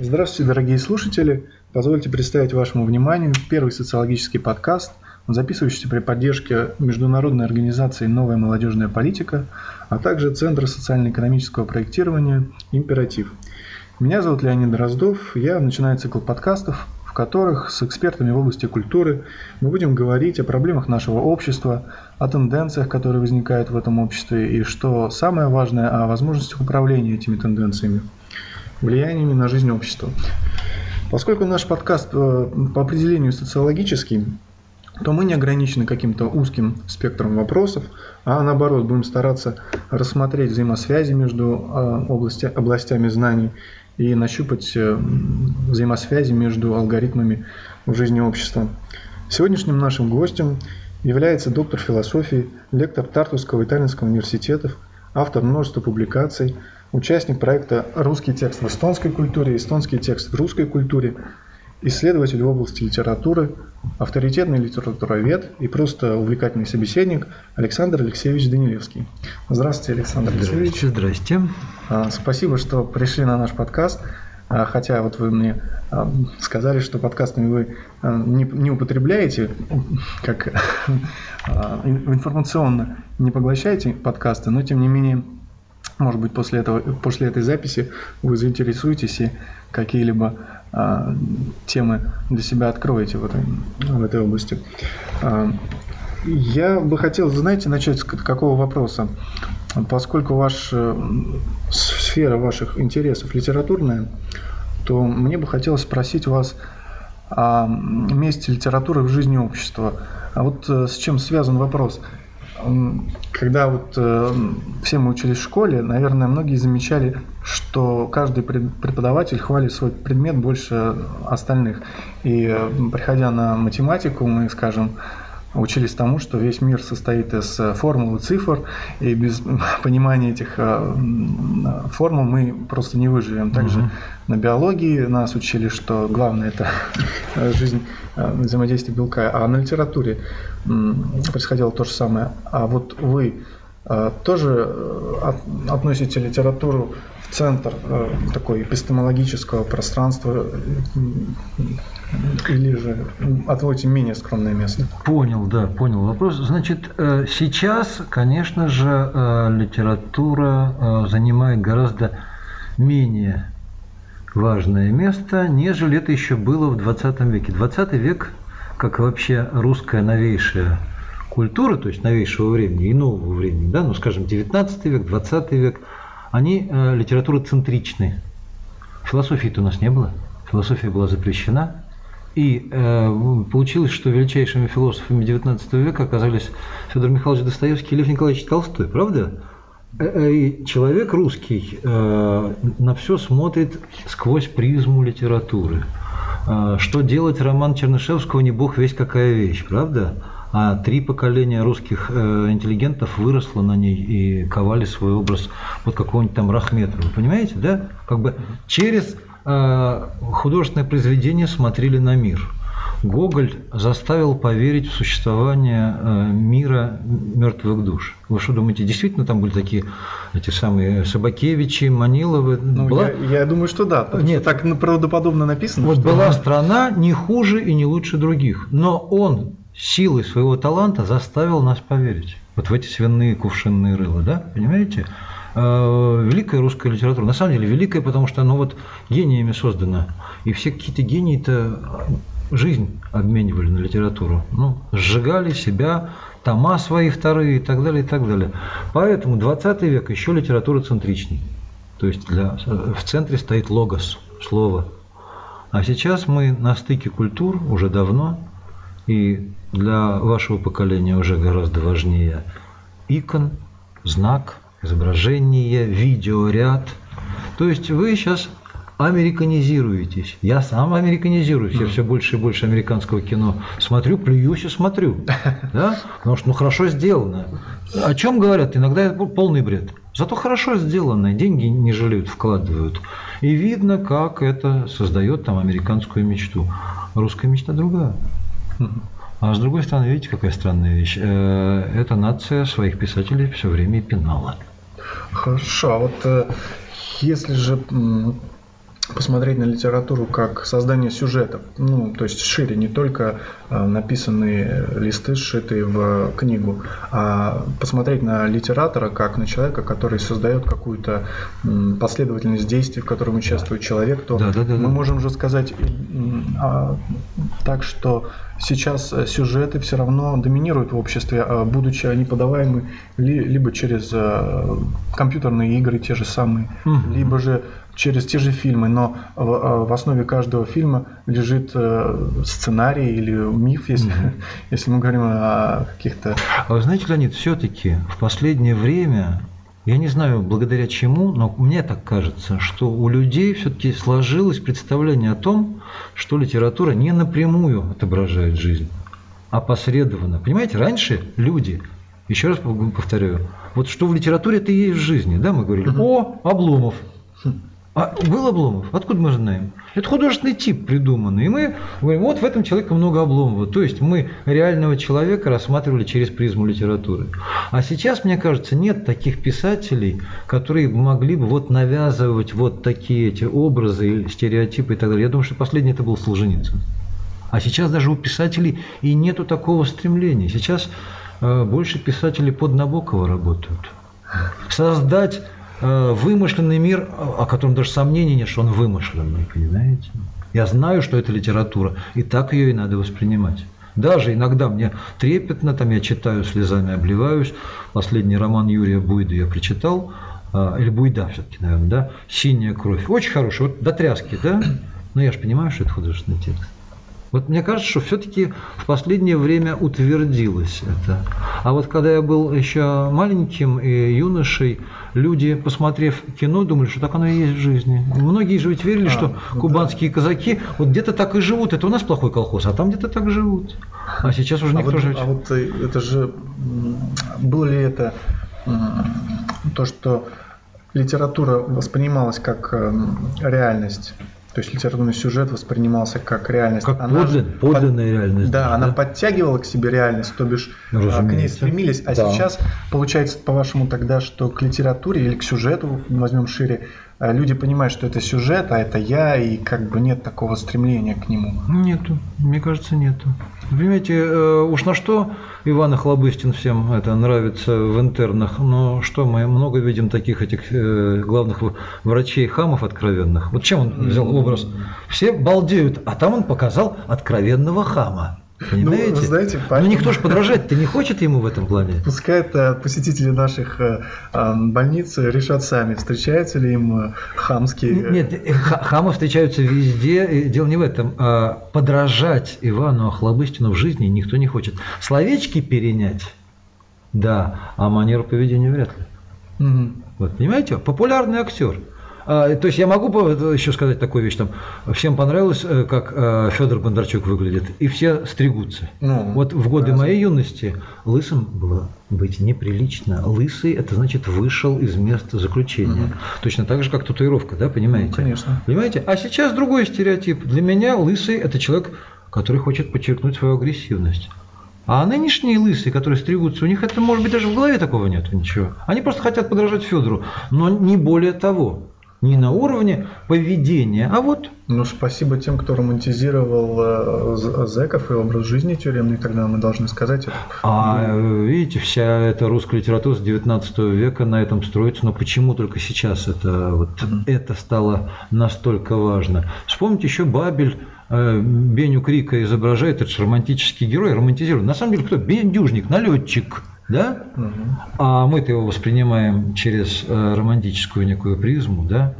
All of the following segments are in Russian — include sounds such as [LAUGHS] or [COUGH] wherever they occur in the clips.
Здравствуйте, дорогие слушатели. Позвольте представить вашему вниманию первый социологический подкаст, записывающийся при поддержке международной организации «Новая молодежная политика», а также Центра социально-экономического проектирования «Императив». Меня зовут Леонид Дроздов, я начинаю цикл подкастов, в которых с экспертами в области культуры мы будем говорить о проблемах нашего общества, о тенденциях, которые возникают в этом обществе и, что самое важное, о возможностях управления этими тенденциями влияниями на жизнь общества. Поскольку наш подкаст э, по определению социологический, то мы не ограничены каким-то узким спектром вопросов, а наоборот будем стараться рассмотреть взаимосвязи между э, области, областями знаний и нащупать э, взаимосвязи между алгоритмами в жизни общества. Сегодняшним нашим гостем является доктор философии, лектор Тартусского и Таллинского университетов, автор множества публикаций – участник проекта «Русский текст в эстонской культуре», «Эстонский текст в русской культуре», исследователь в области литературы, авторитетный литературовед и просто увлекательный собеседник Александр Алексеевич Данилевский. Здравствуйте, Александр Алексеевич. Здрасте. А, спасибо, что пришли на наш подкаст. А, хотя вот вы мне а, сказали, что подкастами вы не, не употребляете, как [LAUGHS] информационно не поглощаете подкасты, но тем не менее может быть, после, этого, после этой записи вы заинтересуетесь и какие-либо а, темы для себя откроете в этой, в этой области. А, я бы хотел, знаете, начать с какого вопроса? Поскольку ваша сфера ваших интересов литературная, то мне бы хотелось спросить вас о месте литературы в жизни общества. А вот э, с чем связан вопрос? Когда вот э, все мы учились в школе, наверное, многие замечали, что каждый преподаватель хвалит свой предмет больше остальных. И э, приходя на математику, мы, скажем, учились тому, что весь мир состоит из э, формул и цифр, и без [LAUGHS] понимания этих э, формул мы просто не выживем. Также угу. на биологии нас учили, что главное это жизнь взаимодействия белка, а на литературе происходило то же самое. А вот вы э, тоже относите литературу в центр такой эпистемологического пространства или же отводите менее скромное место? Понял, да, понял вопрос. Значит, э, сейчас, конечно же, э, литература э, занимает гораздо менее важное место, нежели это еще было в 20 веке. 20 век, как вообще русская новейшая культура, то есть новейшего времени и нового времени, да, ну, скажем, 19 век, 20 век, они э, литературоцентричны. Философии-то у нас не было. Философия была запрещена, и э, получилось, что величайшими философами XIX века оказались Федор Михайлович Достоевский и Лев Николаевич Толстой, правда? Э, э, и человек русский э, на все смотрит сквозь призму литературы. Э, что делать роман Чернышевского не бог весь какая вещь, правда? А три поколения русских э, интеллигентов выросло на ней и ковали свой образ вот какого-нибудь там Рахметова. Понимаете, да? Как бы через Э, художественное произведение смотрели на мир. Гоголь заставил поверить в существование э, мира мертвых душ. Вы что думаете, действительно там были такие эти самые Собакевичи, Маниловы? Ну, была... я, я думаю, что да. Нет, так правдоподобно написано. Вот была страна не хуже и не лучше других, но он силой своего таланта заставил нас поверить. Вот в эти свиные кувшинные рыла, да, понимаете? Э, великая русская литература. На самом деле великая, потому что она вот гениями создана. И все какие-то гении-то жизнь обменивали на литературу. Ну, сжигали себя, тома свои вторые и так далее, и так далее. Поэтому 20 век еще литература центричней. То есть для, в центре стоит логос, слово. А сейчас мы на стыке культур уже давно, и для вашего поколения уже гораздо важнее икон, знак – изображение, видеоряд. То есть вы сейчас американизируетесь. Я сам американизируюсь. Я все больше и больше американского кино смотрю, плююсь и смотрю. [LAUGHS] Да? Потому что ну хорошо сделано. О чем говорят? Иногда это полный бред. Зато хорошо сделано, деньги не жалеют, вкладывают. И видно, как это создает там американскую мечту. Русская мечта другая. А с другой стороны, видите, какая странная вещь? Э, эта нация своих писателей все время пинала. Хорошо, а вот э, если же посмотреть на литературу как создание сюжетов, ну, то есть шире, не только э, написанные листы, сшитые в книгу, а посмотреть на литератора как на человека, который создает какую-то последовательность действий, в котором участвует человек, то да, да, да, мы можем уже сказать а, так, что сейчас сюжеты все равно доминируют в обществе, а будучи они подаваемы либо через э, компьютерные игры те же самые, угу. либо же через те же фильмы, но в, э, в основе каждого фильма лежит э, сценарий или миф, если, mm-hmm. [LAUGHS] если мы говорим о каких-то... А вы знаете, Леонид, все-таки в последнее время, я не знаю благодаря чему, но мне так кажется, что у людей все-таки сложилось представление о том, что литература не напрямую отображает жизнь, а посредованно. Понимаете, раньше люди еще раз повторяю, вот что в литературе это и есть в жизни, да, мы говорили, о, Обломов, а был Обломов? Откуда мы знаем? Это художественный тип придуманный. И мы говорим, вот в этом человеке много Обломова. То есть мы реального человека рассматривали через призму литературы. А сейчас, мне кажется, нет таких писателей, которые могли бы вот навязывать вот такие эти образы, стереотипы и так далее. Я думаю, что последний это был Солженицын. А сейчас даже у писателей и нету такого стремления. Сейчас э, больше писатели под Набокова работают. Создать вымышленный мир, о котором даже сомнений нет, что он вымышленный, понимаете? Я знаю, что это литература, и так ее и надо воспринимать. Даже иногда мне трепетно, там я читаю, слезами обливаюсь. Последний роман Юрия Буйда я прочитал, э, или Буйда все-таки, наверное, да, «Синяя кровь». Очень хороший, вот до тряски, да? Но я же понимаю, что это художественный текст. Вот мне кажется, что все-таки в последнее время утвердилось это. А вот когда я был еще маленьким и юношей, люди, посмотрев кино, думали, что так оно и есть в жизни. Многие же ведь верили, а, что ну кубанские да. казаки вот где-то так и живут. Это у нас плохой колхоз, а там где-то так живут. А сейчас уже никто а вот, же... А вот э, это же... Было ли это то, что литература воспринималась как эм, реальность то есть литературный сюжет воспринимался как реальность. Как она подлин, подлинная под, реальность. Да, да, она подтягивала к себе реальность, то бишь Разумеется. к ней стремились. А да. сейчас получается, по-вашему, тогда, что к литературе или к сюжету, возьмем шире, люди понимают, что это сюжет, а это я, и как бы нет такого стремления к нему. Нету, мне кажется, нету. Понимаете, э, уж на что Иван Охлобыстин всем это нравится в интернах, но что мы много видим таких этих э, главных врачей хамов откровенных. Вот чем он взял образ? Все балдеют, а там он показал откровенного хама. Понимаете? Ну, знаете, ну никто же подражать-то не хочет ему в этом плане. Пускай это посетители наших э, э, больниц решат сами, встречаются ли им э, хамские... Нет, хамы встречаются везде. Дело не в этом. А подражать Ивану Охлобыстину в жизни никто не хочет. Словечки перенять, да, а манеру поведения вряд ли. Угу. Вот, понимаете? Популярный актер – а, то есть я могу еще сказать такую вещь, там, всем понравилось, э, как э, Федор Бондарчук выглядит, и все стригутся. Ну, вот в годы разве? моей юности лысым было быть неприлично. Лысый – это значит вышел из места заключения. Угу. Точно так же, как татуировка, да, понимаете? Ну, конечно. Понимаете? А сейчас другой стереотип. Для меня лысый – это человек, который хочет подчеркнуть свою агрессивность. А нынешние лысые, которые стригутся, у них это, может быть, даже в голове такого нет ничего. Они просто хотят подражать Федору, но не более того не на уровне поведения, а вот... Ну, спасибо тем, кто романтизировал э, зэков и образ жизни тюремный, тогда мы должны сказать это. А видите, вся эта русская литература с 19 века на этом строится, но почему только сейчас это, вот, mm-hmm. это стало настолько важно? Вспомните еще Бабель, э, Беню Крика изображает, это же романтический герой, романтизирует. На самом деле кто? Бендюжник, налетчик – да? Угу. А мы-то его воспринимаем через э, романтическую некую призму, да?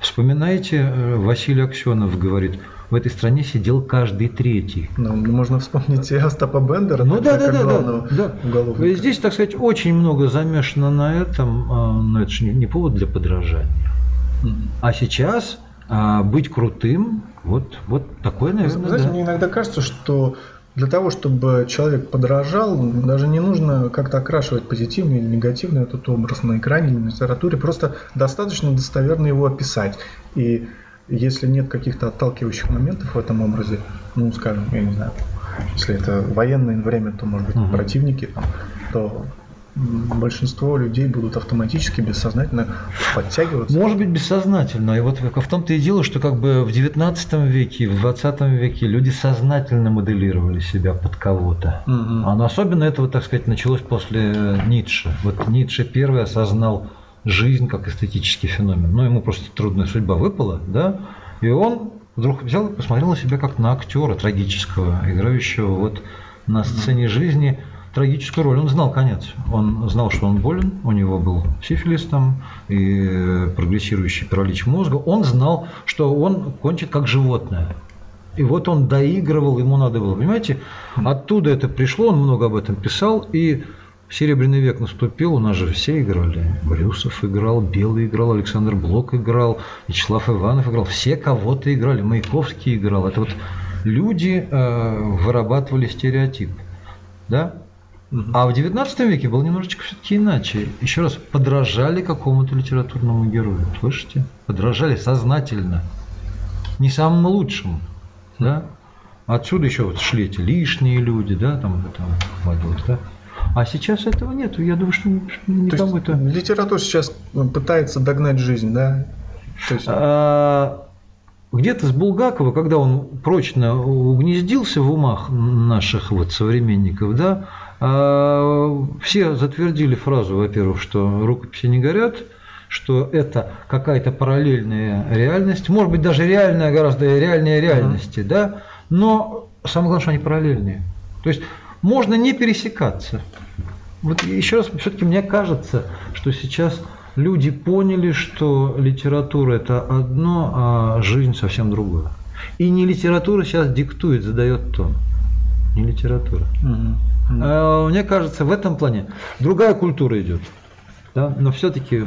Вспоминайте, э, Василий Аксенов говорит, в этой стране сидел каждый третий. Ну, можно вспомнить и Остапа Бендера, ну, да, да, да, да, да. Здесь, так сказать, очень много замешано на этом, а, но это же не повод для подражания. А сейчас а, быть крутым, вот, вот такое, наверное, Знаете, да. мне иногда кажется, что для того, чтобы человек подражал, даже не нужно как-то окрашивать позитивный или негативный этот образ на экране или на литературе, просто достаточно достоверно его описать. И если нет каких-то отталкивающих моментов в этом образе, ну, скажем, я не знаю, если это военное время, то, может быть, угу. противники, там, то большинство людей будут автоматически, бессознательно подтягиваться. Может быть, бессознательно. И вот в том-то и дело, что как бы в 19 веке, в 20 веке люди сознательно моделировали себя под кого-то. Угу. А особенно это, вот, так сказать, началось после Ницше. Вот Ницше первый осознал жизнь как эстетический феномен. Ну, ему просто трудная судьба выпала, да, и он вдруг взял и посмотрел на себя как на актера трагического, играющего вот на сцене жизни трагическую роль. Он знал конец. Он знал, что он болен, у него был сифилис там и прогрессирующий паралич мозга. Он знал, что он кончит как животное. И вот он доигрывал, ему надо было, понимаете? Оттуда это пришло, он много об этом писал, и Серебряный век наступил, у нас же все играли. Брюсов играл, Белый играл, Александр Блок играл, Вячеслав Иванов играл. Все кого-то играли, Маяковский играл. Это вот люди э, вырабатывали стереотип. Да? А в 19 веке было немножечко все-таки иначе. Еще раз, подражали какому-то литературному герою. Слышите? Подражали сознательно. Не самым лучшим. Да? Отсюда еще вот шли эти лишние люди, да, там это водилось, да. А сейчас этого нет. Я думаю, что никому это... Литература сейчас пытается догнать жизнь, да? есть... а, где-то с Булгакова, когда он прочно угнездился в умах наших вот современников, да, все затвердили фразу, во-первых, что рукописи не горят, что это какая-то параллельная реальность, может быть, даже реальная, гораздо реальнее реальности, uh-huh. да, но самое главное, что они параллельные. То есть можно не пересекаться. Вот еще раз, все-таки мне кажется, что сейчас люди поняли, что литература это одно, а жизнь совсем другое. И не литература сейчас диктует, задает тон. Не литература. Угу. А, мне кажется, в этом плане другая культура идет. Да? Но все-таки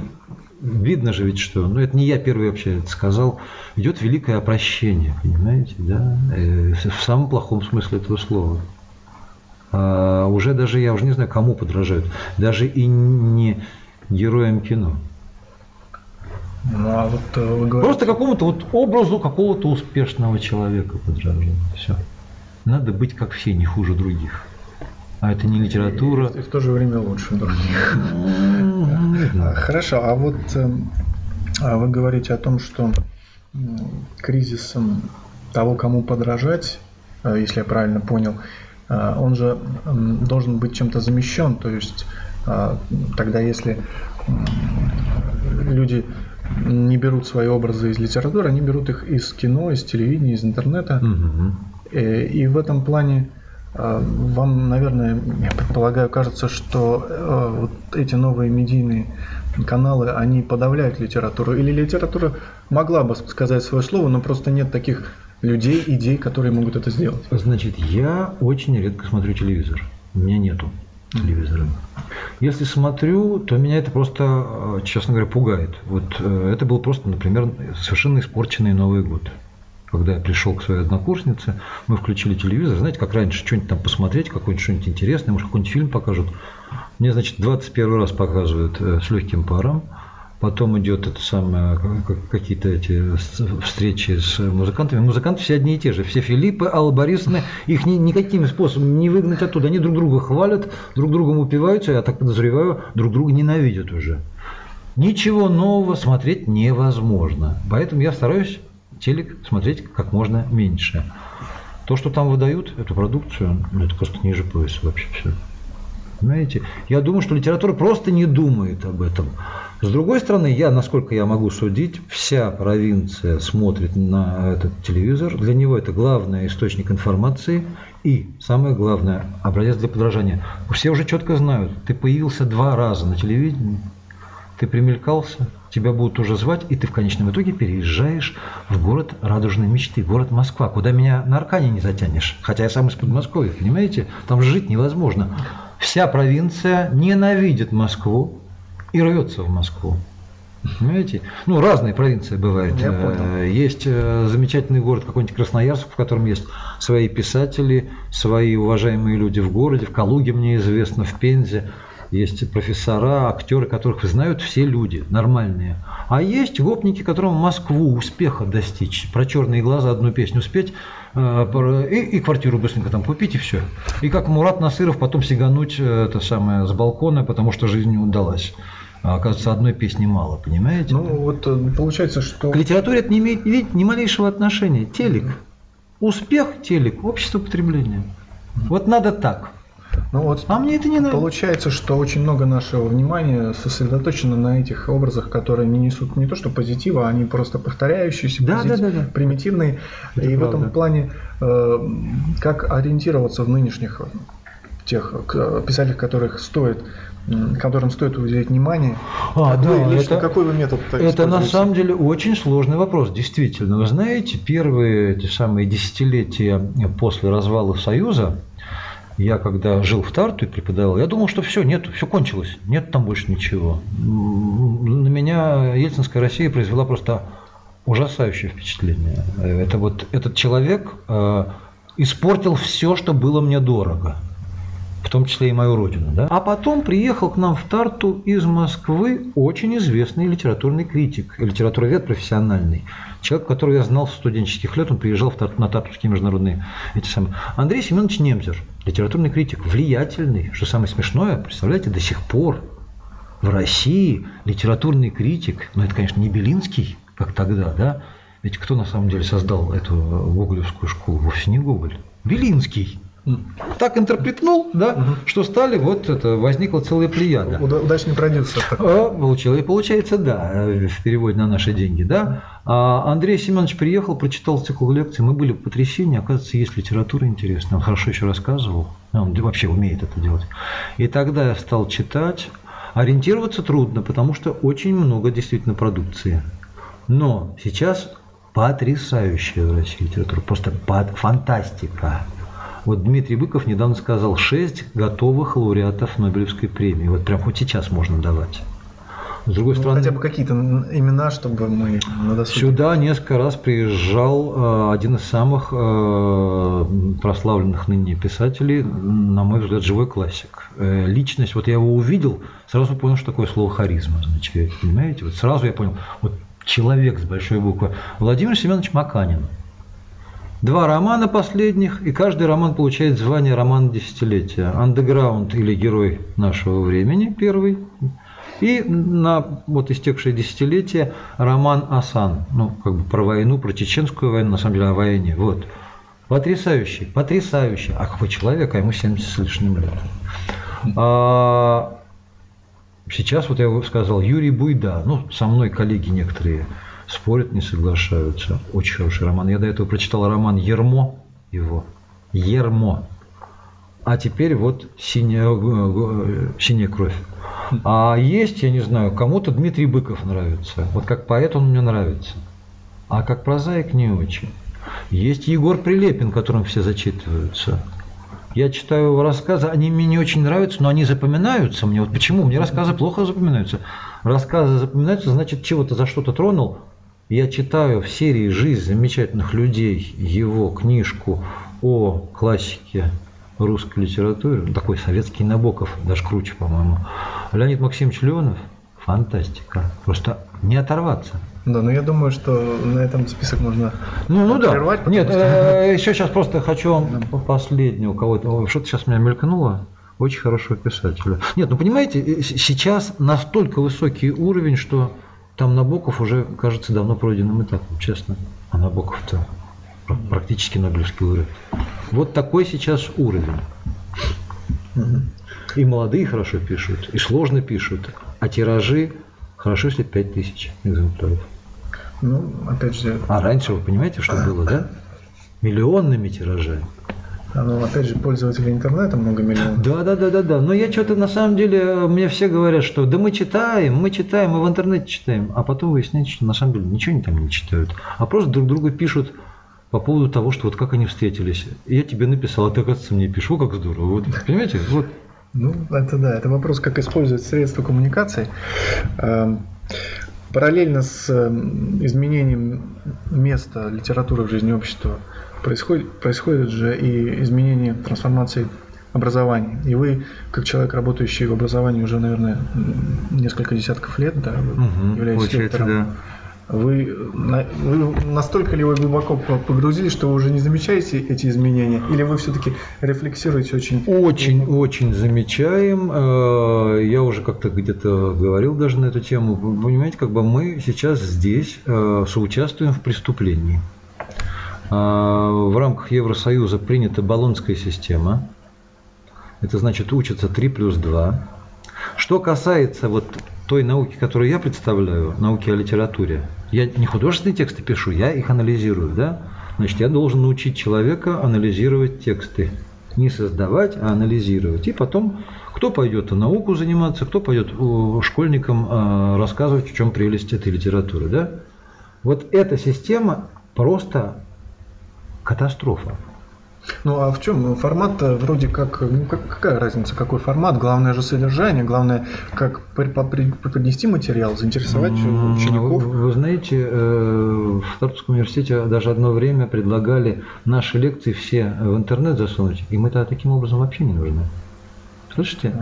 видно же ведь, что, ну это не я первый вообще это сказал, идет великое опрощение, понимаете, да, э, в самом плохом смысле этого слова. А уже даже, я уже не знаю, кому подражают, даже и не героям кино. Ну, а вот э, вы говорите... Просто какому-то вот образу какого-то успешного человека подражают. Все. Надо быть как все, не хуже других. А это не литература. И, в то же время лучше других. Хорошо, а вот эм, а вы говорите о том, что кризисом того, кому подражать, э, если я правильно понял, э, он же должен быть чем-то замещен. То есть э, тогда, если люди не берут свои образы из литературы, они берут их из кино, из телевидения, из интернета. Угу. И в этом плане вам, наверное, я предполагаю, кажется, что э, вот эти новые медийные каналы, они подавляют литературу. Или литература могла бы сказать свое слово, но просто нет таких людей, идей, которые могут это сделать. Значит, я очень редко смотрю телевизор. У меня нету телевизора. Если смотрю, то меня это просто, э, честно говоря, пугает. Вот э, это был просто, например, совершенно испорченный Новый год когда я пришел к своей однокурснице, мы включили телевизор, знаете, как раньше, что-нибудь там посмотреть, какое-нибудь что-нибудь интересное, может, какой-нибудь фильм покажут. Мне, значит, 21 раз показывают э, с легким паром, потом идет это самое, какие-то эти встречи с музыкантами. Музыканты все одни и те же, все Филиппы, Алла Борисовна, их ни, никакими способами не выгнать оттуда. Они друг друга хвалят, друг другом упиваются, я так подозреваю, друг друга ненавидят уже. Ничего нового смотреть невозможно. Поэтому я стараюсь телек смотреть как можно меньше. То, что там выдают, эту продукцию, ну, это просто ниже пояса вообще все. Понимаете? Я думаю, что литература просто не думает об этом. С другой стороны, я, насколько я могу судить, вся провинция смотрит на этот телевизор. Для него это главный источник информации и, самое главное, образец для подражания. Все уже четко знают, ты появился два раза на телевидении, ты примелькался, тебя будут уже звать, и ты в конечном итоге переезжаешь в город радужной мечты, город Москва, куда меня на Аркане не затянешь. Хотя я сам из Подмосковья, понимаете? Там жить невозможно. Вся провинция ненавидит Москву и рвется в Москву. Понимаете? Ну, разные провинции бывают. Я понял. Э, есть э, замечательный город какой-нибудь Красноярск, в котором есть свои писатели, свои уважаемые люди в городе, в Калуге мне известно, в Пензе. Есть профессора, актеры, которых знают все люди, нормальные. А есть гопники, которым Москву успеха достичь, про черные глаза одну песню спеть, э, и, и квартиру быстренько там купить, и все. И как Мурат Насыров потом сигануть э, это самое, с балкона, потому что жизнь не удалась. А оказывается, одной песни мало, понимаете? Ну, вот э, получается, что... К литературе это не имеет видите, ни малейшего отношения. Телек. Успех телек, общество потребления. Вот надо так. Ну вот, а мне это не надо. Получается, что очень много нашего внимания сосредоточено на этих образах, которые не несут не то что позитива, а они просто повторяющиеся, да, позитив, да, да, да. примитивные. Это и правда. в этом плане, э, как ориентироваться в нынешних тех писателях, которых стоит которым стоит уделить внимание. А, какой, да, лично, это, какой вы метод Это на самом деле очень сложный вопрос, действительно. Вы знаете, первые эти самые десятилетия после развала Союза, я когда жил в Тарту и преподавал, я думал, что все, нет, все кончилось, нет там больше ничего. На меня Ельцинская Россия произвела просто ужасающее впечатление. Это вот этот человек э, испортил все, что было мне дорого в том числе и мою родину. Да? А потом приехал к нам в Тарту из Москвы очень известный литературный критик, литературовед профессиональный. Человек, которого я знал с студенческих лет, он приезжал в Тарту, на Тартовские международные эти самые. Андрей Семенович Немзер, литературный критик, влиятельный, что самое смешное, представляете, до сих пор в России литературный критик, но это, конечно, не Белинский, как тогда, да, ведь кто на самом деле создал эту гоголевскую школу? Вовсе не Гоголь. Белинский так интерпретнул, да, угу. что стали, вот это, возникла целая плеяда. Удачный продюсер. А, получил, и получается, да, в переводе на наши деньги, да. А Андрей Семенович приехал, прочитал цикл лекций, мы были в потрясении, оказывается, есть литература интересная, он хорошо еще рассказывал, он вообще умеет это делать. И тогда я стал читать, ориентироваться трудно, потому что очень много действительно продукции. Но сейчас потрясающая в России литература, просто фантастика. Вот Дмитрий Быков недавно сказал, шесть готовых лауреатов Нобелевской премии. Вот прям хоть сейчас можно давать. С другой ну, стороны, хотя бы какие-то имена, чтобы мы на досуге. Сюда несколько раз приезжал э, один из самых э, прославленных ныне писателей, на мой взгляд, живой классик. Э, личность, вот я его увидел, сразу понял, что такое слово харизма означает. Понимаете? Вот сразу я понял, вот человек с большой буквы. Владимир Семенович Маканин два романа последних, и каждый роман получает звание роман десятилетия. Андеграунд или герой нашего времени первый. И на вот истекшее десятилетие роман Асан, ну, как бы про войну, про чеченскую войну, на самом деле о войне. Вот. Потрясающий, потрясающий. А какой человек, а ему 70 с лишним лет. А, сейчас, вот я сказал, Юрий Буйда, ну, со мной коллеги некоторые спорят, не соглашаются. Очень хороший роман. Я до этого прочитал роман Ермо его. Ермо. А теперь вот синяя, э, синяя кровь. А есть, я не знаю, кому-то Дмитрий Быков нравится. Вот как поэт он мне нравится. А как прозаик не очень. Есть Егор Прилепин, которым все зачитываются. Я читаю его рассказы, они мне не очень нравятся, но они запоминаются мне. Вот почему? Мне рассказы плохо запоминаются. Рассказы запоминаются, значит, чего-то за что-то тронул, я читаю в серии «Жизнь замечательных людей» его книжку о классике русской литературы, такой советский Набоков, даже круче, по-моему. Леонид Максимович Леонов – фантастика. Просто не оторваться. Да, но я думаю, что на этом список можно ну, ну прервать. Да. Нет, что... э, еще сейчас просто хочу последнего кого-то. Что-то сейчас меня мелькнуло. Очень хорошего писателя. Нет, ну понимаете, э, сейчас настолько высокий уровень, что там Набоков уже, кажется, давно пройденным этапом, честно. А Набоков-то практически Нобелевский лауреат. Вот такой сейчас уровень. И молодые хорошо пишут, и сложно пишут, а тиражи хорошо, если 5000 экземпляров. Ну, опять же... А раньше, вы понимаете, что было, да? Миллионными тиражами. Ну, опять же, пользователей интернета много миллионов. Да, да, да, да, да. Но я что-то на самом деле, мне все говорят, что да мы читаем, мы читаем, мы в интернете читаем. А потом выясняется, что на самом деле ничего они там не читают. А просто друг другу пишут по поводу того, что вот как они встретились. Я тебе написал, а ты, оказывается, мне. О, как здорово. Вот, понимаете? Вот. Ну, это да, это вопрос, как использовать средства коммуникации. Эм, параллельно с эм, изменением места литературы в жизни общества – происходит, происходит же и изменение трансформации образования. И вы, как человек, работающий в образовании уже, наверное, несколько десятков лет, да, угу, являетесь лектором. Да. Вы, вы настолько ли вы глубоко погрузились, что вы уже не замечаете эти изменения? Или вы все-таки рефлексируете очень? Очень, очень замечаем. Э, я уже как-то где-то говорил даже на эту тему. Вы понимаете, как бы мы сейчас здесь э, соучаствуем в преступлении. Э, в рамках Евросоюза принята баллонская система. Это значит учатся 3 плюс 2. Что касается вот той науки, которую я представляю, науки о литературе, я не художественные тексты пишу, я их анализирую, да? Значит, я должен научить человека анализировать тексты. Не создавать, а анализировать. И потом, кто пойдет науку заниматься, кто пойдет школьникам а, рассказывать, в чем прелесть этой литературы, да? Вот эта система просто катастрофа. Ну а в чем формат вроде как, ну как, какая разница, какой формат? Главное же содержание, главное как преподнести материал, заинтересовать учеников. Вы, вы знаете, э, в Стартовском университете даже одно время предлагали наши лекции все в интернет засунуть, и мы-то таким образом вообще не нужны. Слышите?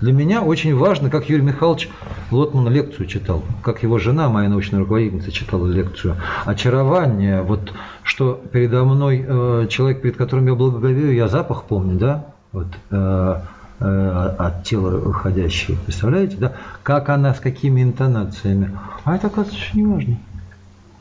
Для меня очень важно, как Юрий Михайлович Лотман лекцию читал, как его жена, моя научная руководительница, читала лекцию. Очарование, вот что передо мной э, человек, перед которым я благоговею, я запах помню, да, вот, э, э, от тела выходящий, представляете, да, как она, с какими интонациями. А это, оказывается, не важно.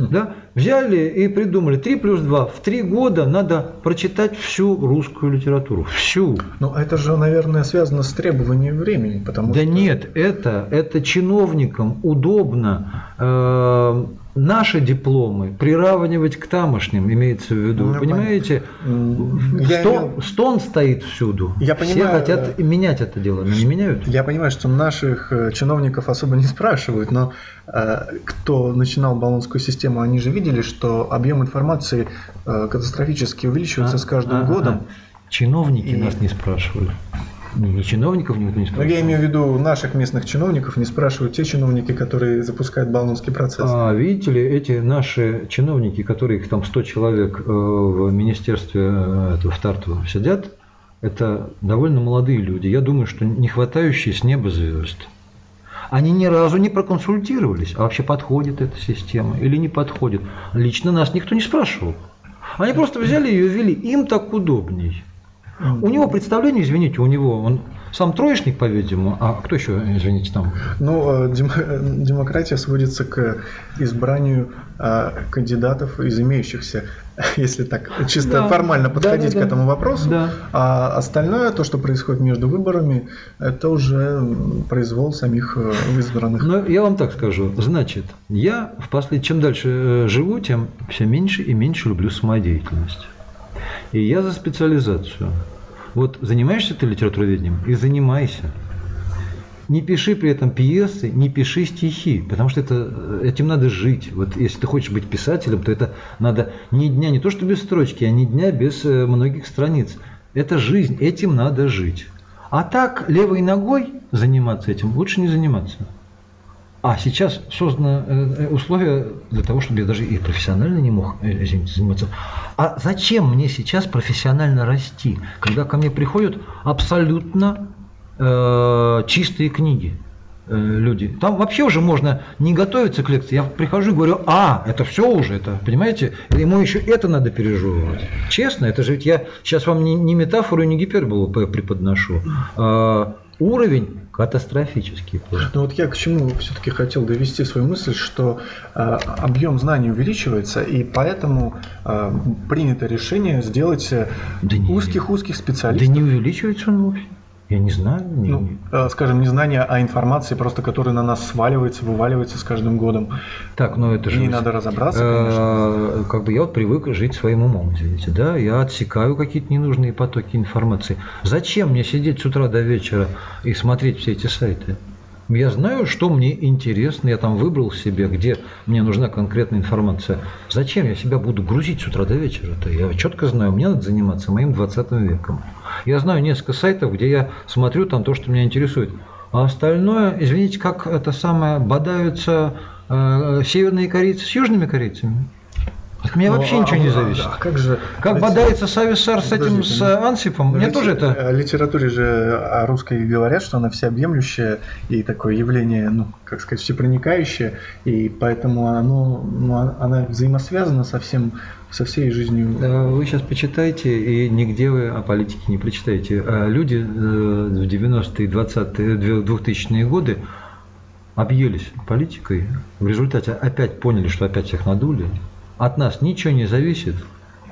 Да? Взяли и придумали 3 плюс 2. В 3 года надо прочитать всю русскую литературу. Всю. Ну, это же, наверное, связано с требованием времени. Потому да что... нет, это, это чиновникам удобно. Э, наши дипломы приравнивать к тамошним, имеется в виду. Ну, понимаете, я стон, имел... стон стоит всюду. Я Все понимаю, хотят менять это дело, но не меняют. Я понимаю, что наших э, чиновников особо не спрашивают, но э, кто начинал баллонскую систему, они же видели, что объем информации э, катастрофически увеличивается а, с каждым а, годом. А, чиновники и... нас не спрашивали. Ни чиновников никто не спрашивает. Но я имею в виду наших местных чиновников, не спрашивают те чиновники, которые запускают баллонский процесс. А видите ли, эти наши чиновники, которые их там 100 человек э, в министерстве э, в Тарту сидят, это довольно молодые люди. Я думаю, что не хватающие с неба звезд. Они ни разу не проконсультировались, а вообще подходит эта система или не подходит. Лично нас никто не спрашивал. Они просто взяли ее и ввели. Им так удобней. У него представление, извините, у него, он сам троечник, по-видимому, а кто еще, извините, там? Ну, э, демократия сводится к избранию э, кандидатов из имеющихся, [LAUGHS] если так чисто да, формально подходить да, да, к этому вопросу. Да. А остальное, то, что происходит между выборами, это уже произвол самих э, избранных. Ну, я вам так скажу. Значит, я в послед... чем дальше живу, тем все меньше и меньше люблю самодеятельность. И я за специализацию. Вот занимаешься ты литературоведением и занимайся. Не пиши при этом пьесы, не пиши стихи, потому что это, этим надо жить. Вот если ты хочешь быть писателем, то это надо ни дня, не то что без строчки, а ни дня без э, многих страниц. Это жизнь, этим надо жить. А так левой ногой заниматься этим лучше не заниматься. А сейчас созданы э, условия для того, чтобы я даже и профессионально не мог э, извините, заниматься. А зачем мне сейчас профессионально расти, когда ко мне приходят абсолютно э, чистые книги? Э, люди. Там вообще уже можно не готовиться к лекции. Я прихожу и говорю, а, это все уже, это, понимаете, ему еще это надо переживать. Честно, это же ведь я сейчас вам не, не метафору, не гиперболу преподношу. А, уровень катастрофический. Ну вот я к чему все-таки хотел довести свою мысль, что э, объем знаний увеличивается, и поэтому э, принято решение сделать узких-узких да специалистов. Да не увеличивается он вовсе. Я не знаю. Не... Ну, э, скажем, незнание о информации, просто которая на нас сваливается, вываливается с каждым годом. Так, ну это же... Не надо разобраться, конечно. Э, как бы я вот привык жить своим умом, извините, да, я отсекаю какие-то ненужные потоки информации. Зачем мне сидеть с утра до вечера и смотреть все эти сайты? Я знаю, что мне интересно, я там выбрал себе, где мне нужна конкретная информация. Зачем я себя буду грузить с утра до вечера-то? Я четко знаю, мне надо заниматься моим 20 веком. Я знаю несколько сайтов, где я смотрю там то, что меня интересует. А остальное, извините, как это самое, бодаются э, северные корейцы с южными корейцами. От меня Ну, вообще а- ничего не зависит. А как же... Как Ведь- бодается Сависар с этим, с ну, Ансипом, Но мне ведь тоже это... О литературе же о русской говорят, что она всеобъемлющая и такое явление, ну, как сказать, всепроникающее, и поэтому оно, ну, а- она взаимосвязана со всем, со всей жизнью. Э, Вы сейчас почитайте, и нигде вы о политике не прочитаете. А Люди э, в 90-е, 20-е, 2000-е годы объелись политикой, в результате опять поняли, что опять всех надули. От нас ничего не зависит.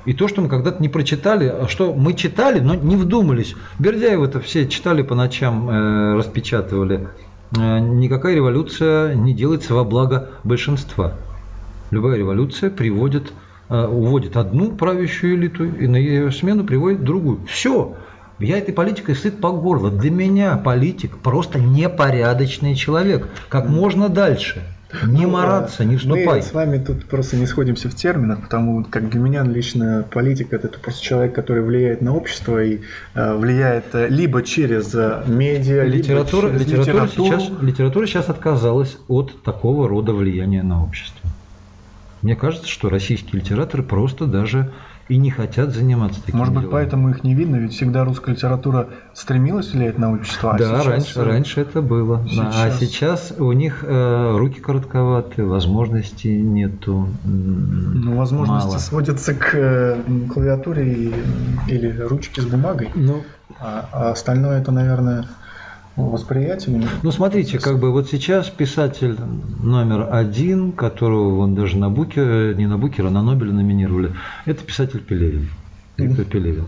И то, что мы когда-то не прочитали, а что мы читали, но не вдумались. Бердяева это все читали по ночам, э, распечатывали. Э, никакая революция не делается во благо большинства. Любая революция приводит, э, уводит одну правящую элиту и на ее смену приводит другую. Все. Я этой политикой сыт по горло. Для меня политик просто непорядочный человек. Как можно дальше. Не Ну, мараться, не Мы вступай. с вами тут просто не сходимся в терминах, потому как для меня лично политик это просто человек, который влияет на общество и э, влияет э, либо через э, медиа, Литература, либо через литература, литературу. сейчас, литература сейчас отказалась от такого рода влияния на общество. Мне кажется, что российские литераторы просто даже и не хотят заниматься таким Может быть, делом. поэтому их не видно, ведь всегда русская литература стремилась влиять на общество. а да, сейчас, раньше, э, раньше это было. А сейчас- сейчас у них э, руки коротковаты, возможностей нету. Ну, возможности мало. сводятся к э, клавиатуре и- или ручке с бумагой, Ну, а, а остальное это, наверное, восприятие. ну, смотрите, как бы вот сейчас писатель номер один, которого вон даже на Буке, не на Букера, на Нобеля номинировали, это писатель Пелевин. Виктор Пелевин.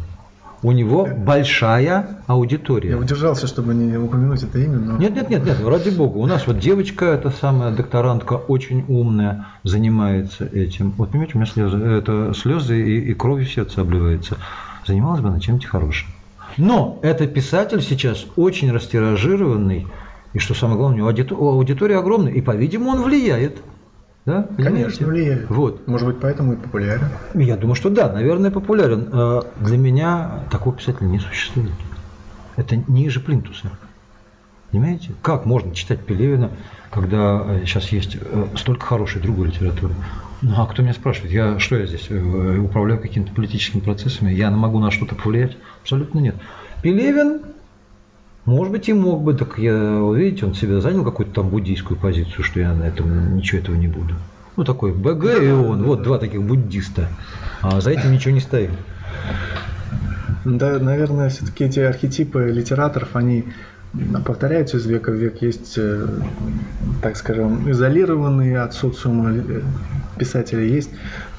У него большая аудитория. Я удержался, чтобы не упомянуть это имя, но... Нет, нет, нет, нет, ради бога. У нас вот девочка, эта самая докторантка, очень умная, занимается этим. Вот понимаете, у меня слезы, это слезы и, и кровью сердце обливается. Занималась бы она чем-нибудь хорошим. Но это писатель сейчас очень растиражированный, и что самое главное, у него аудитор- аудитория огромная, и, по-видимому, он влияет. Да? Понимаете? Конечно, влияет. Вот. Может быть, поэтому и популярен. Я думаю, что да, наверное, популярен. Э, Для меня такого писателя не существует. Это ниже плинтуса. Понимаете? Как можно читать Пелевина, когда сейчас есть э, столько хорошей другой литературы? Ну, а кто меня спрашивает? Я что я здесь э, управляю какими-то политическими процессами? Я могу на что-то повлиять? Абсолютно нет. Пелевин, может быть, и мог бы, так я, видите, он себя занял какую-то там буддийскую позицию, что я на этом ничего этого не буду. Ну, такой БГ и он, вот два таких буддиста. А за этим ничего не стоит. Да, наверное, все-таки эти архетипы литераторов, они повторяются из века в век. Есть, э, так скажем, изолированные от социума э, писатели, есть,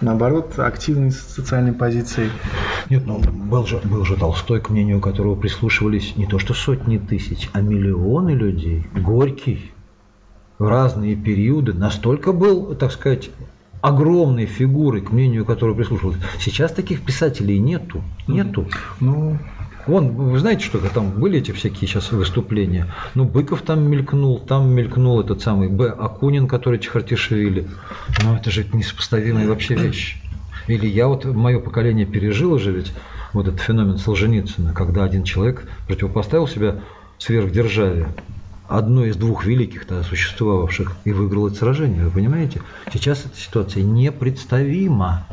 наоборот, активные социальной позицией. Нет, ну был же, был же Толстой, к мнению которого прислушивались не то что сотни тысяч, а миллионы людей. Горький в разные периоды настолько был, так сказать, огромной фигурой, к мнению которого прислушивались. Сейчас таких писателей нету. Нету. Ну, Вон, вы знаете, что там были эти всякие сейчас выступления? Ну, Быков там мелькнул, там мелькнул этот самый Б. Акунин, который Чехартишвили. Ну, это же несопоставимые вообще вещи. Или я вот, мое поколение пережило же ведь вот этот феномен Солженицына, когда один человек противопоставил себя сверхдержаве, одной из двух великих тогда существовавших, и выиграл это сражение, вы понимаете? Сейчас эта ситуация непредставима.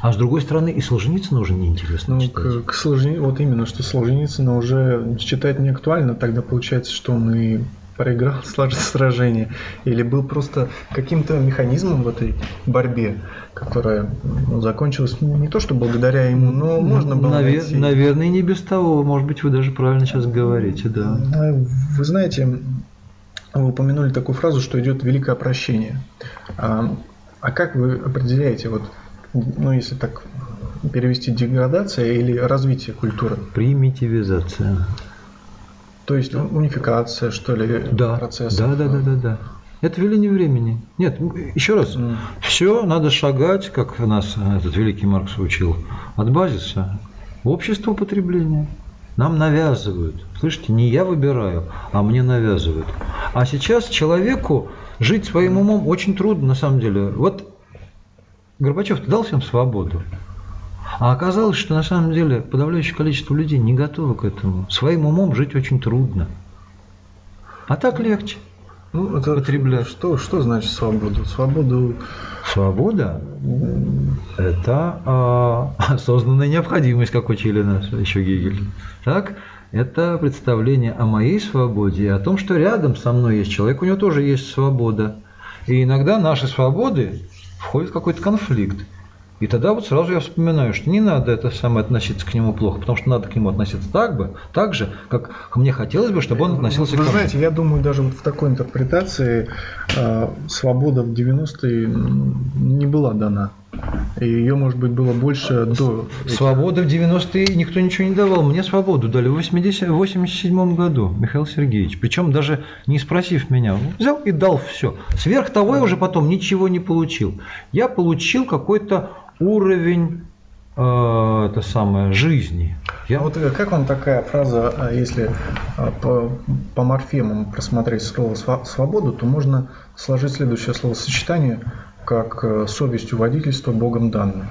А с другой стороны, и Солженицына уже неинтересно ну читать. к, к Солжени- вот именно, что Солженицына уже читать не актуально, тогда получается, что он и проиграл [LAUGHS] сражение, или был просто каким-то механизмом в этой борьбе, которая ну, закончилась не то, что благодаря ему, но можно было Навер- найти. Наверное, не без того. Может быть, вы даже правильно сейчас говорите, да. Вы знаете, вы упомянули такую фразу, что идет великое прощение. А, а как вы определяете, вот, ну, если так перевести деградация или развитие культуры? Примитивизация. То есть унификация, что ли, Да, процесс? да, да, да, да, да. Это веление времени. Нет, еще раз, М. все надо шагать, как нас этот великий Маркс учил, от базиса в общество потребления. Нам навязывают. Слышите, не я выбираю, а мне навязывают. А сейчас человеку жить своим умом очень трудно, на самом деле. Вот Горбачев дал всем свободу. А оказалось, что на самом деле подавляющее количество людей не готовы к этому. Своим умом жить очень трудно. А так легче. Ну, это потреблять. Что, что значит свободу? Свободу... Свобода – это а, осознанная необходимость, как учили нас еще Гегель. Так? Это представление о моей свободе и о том, что рядом со мной есть человек, у него тоже есть свобода. И иногда наши свободы входят в какой-то конфликт. И тогда вот сразу я вспоминаю, что не надо это самое относиться к нему плохо, потому что надо к нему относиться так бы, так же, как мне хотелось бы, чтобы он относился Вы к нам. знаете, я думаю, даже вот в такой интерпретации э, свобода в 90-е не была дана. И ее, может быть, было больше до... Свобода в 90-е никто ничего не давал. Мне свободу дали в 80 в 87 году, Михаил Сергеевич. Причем даже не спросив меня. Взял и дал все. Сверх того я уже потом ничего не получил. Я получил какой-то уровень э, это самое, жизни. Я, Вот э, как вам такая фраза, э, если по, по морфемам просмотреть слово «сва- «свобода», то можно сложить следующее словосочетание как э, «совестью водительства Богом данное».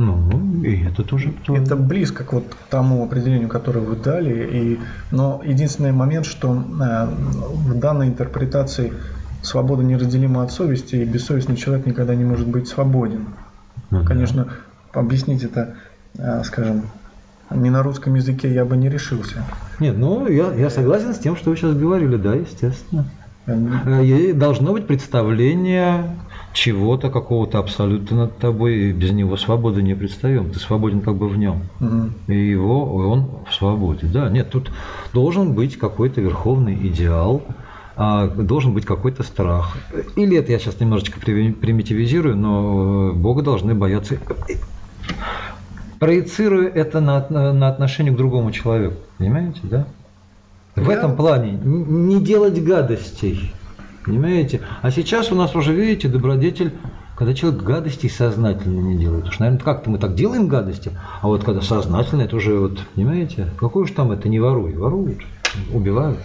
ну, и это тоже... Это близко к вот тому определению, которое вы дали, и, но единственный момент, что э, в данной интерпретации свобода неразделима от совести, и бессовестный человек никогда не может быть свободен. Ну да. Конечно, объяснить это, э, скажем, не на русском языке я бы не решился. Нет, ну, я, я согласен с тем, что вы сейчас говорили, да, естественно. Э, Должно быть представление чего-то, какого-то абсолюта над тобой, и без него свободы не представим. Ты свободен как бы в нем. Мгм. И его, он в свободе. Да, нет, тут должен быть какой-то верховный идеал, а, должен быть какой-то страх. Или это я сейчас немножечко при- примитивизирую, но э, Бога должны бояться. Проецирую это на, на отношение к другому человеку. Понимаете, да? В Я- этом плане не делать гадостей. Понимаете? А сейчас у нас уже, видите, добродетель, когда человек гадостей сознательно не делает. Уж, наверное, как-то мы так делаем гадости, а вот когда сознательно, это уже вот, понимаете, какой уж там это не воруй, воруют, убивают.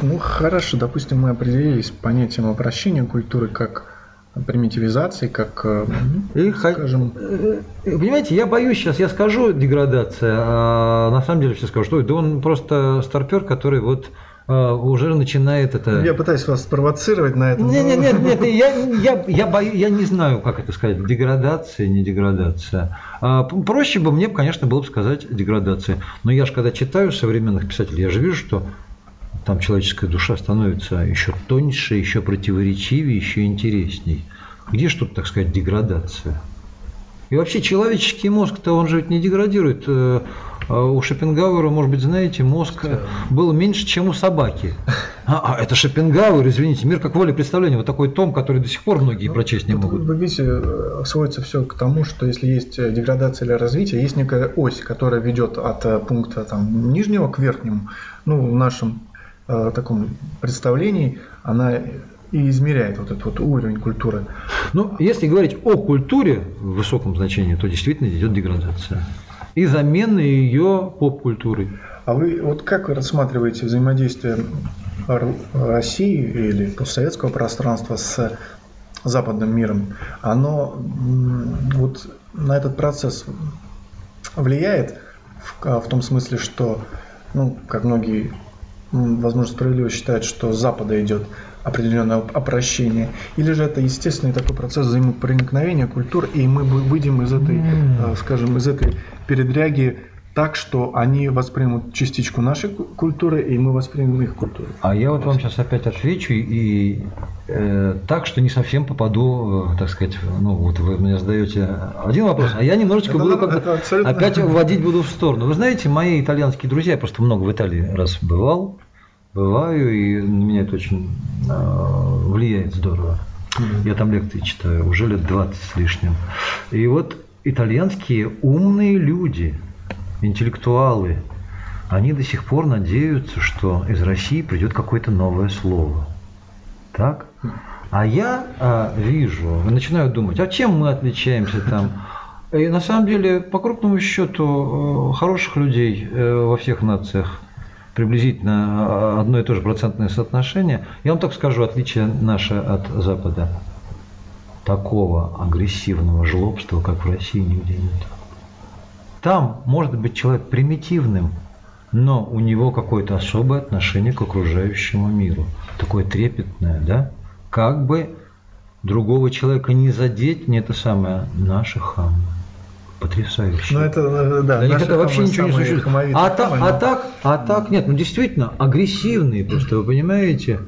Ну хорошо, допустим, мы определились с понятием обращения культуры как примитивизации, как, э, И скажем, э, э, Понимаете, я боюсь сейчас, я скажу деградация, а на самом деле все скажут, что «Ой, да он просто старпер, который вот уже начинает это... я пытаюсь вас спровоцировать на это. Нет, но- нет, нет, [LAUGHS] нет, я, я, я, бою- я не знаю, как это сказать, деградация, не деградация. А, проще бы мне, конечно, было бы сказать деградация. Но я же когда читаю современных писателей, я же вижу, что там человеческая душа становится еще тоньше, еще противоречивее, еще интересней. Где ж тут, так сказать, деградация? И вообще человеческий мозг-то он же ведь не деградирует. Э, а У Шопенгауэра, может быть, знаете, мозг был меньше, чем у собаки. А, а, это Шопенгауэр, извините, мир как воля представления. Вот такой том, который до сих пор многие Ну, прочесть не могут. Вы видите, э, сводится все к тому, что если есть э, деградация или развитие, есть некая ось, которая ведет от пункта там, нижнего к верхнему. Ну, в нашем таком представлении она и измеряет вот этот вот уровень культуры. Ну, если говорить о культуре в высоком значении, то действительно идет деградация. И замена ее поп-культурой. А вы вот как вы рассматриваете взаимодействие России или постсоветского пространства с западным миром? Оно вот на этот процесс влияет в, а, в том смысле, что, ну, как многие, возможно, справедливо считают, что с Запада идет определенное опрощение, или же это естественный такой процесс взаимопроникновения культур, и мы вы- выйдем из этой, э, скажем, из этой передряги так, что они воспримут частичку нашей ку- культуры, и мы воспримем их культуру. А я вот вам сейчас опять отвечу и э, так, что не совсем попаду, э, так сказать, ну вот вы мне задаете один вопрос, а я немножечко Это буду как-то абсолютно опять вводить буду в сторону. Вы знаете, мои итальянские друзья, я просто много в Италии раз бывал, бываю, и на меня это очень э, влияет здорово. Я там лекции читаю, уже лет 20 с лишним. И вот итальянские умные люди, интеллектуалы, они до сих пор надеются, что из России придет какое-то новое слово. Так? А я а, вижу, начинаю думать, а чем мы отличаемся там? И на самом деле, по крупному счету, э, хороших людей э, во всех нациях приблизительно одно и то же процентное соотношение. Я вам так скажу, отличие наше от Запада. Такого агрессивного жлобства, как в России, нигде нет. Там может быть человек примитивным, но у него какое-то особое отношение к окружающему миру, такое трепетное, да, как бы другого человека не задеть, не это самое, наши хамы. Потрясающе. Ну это, э, да, них наши это вообще ничего не существует. А, та- а но- так, а так, нет, ну действительно, агрессивные просто, вы понимаете,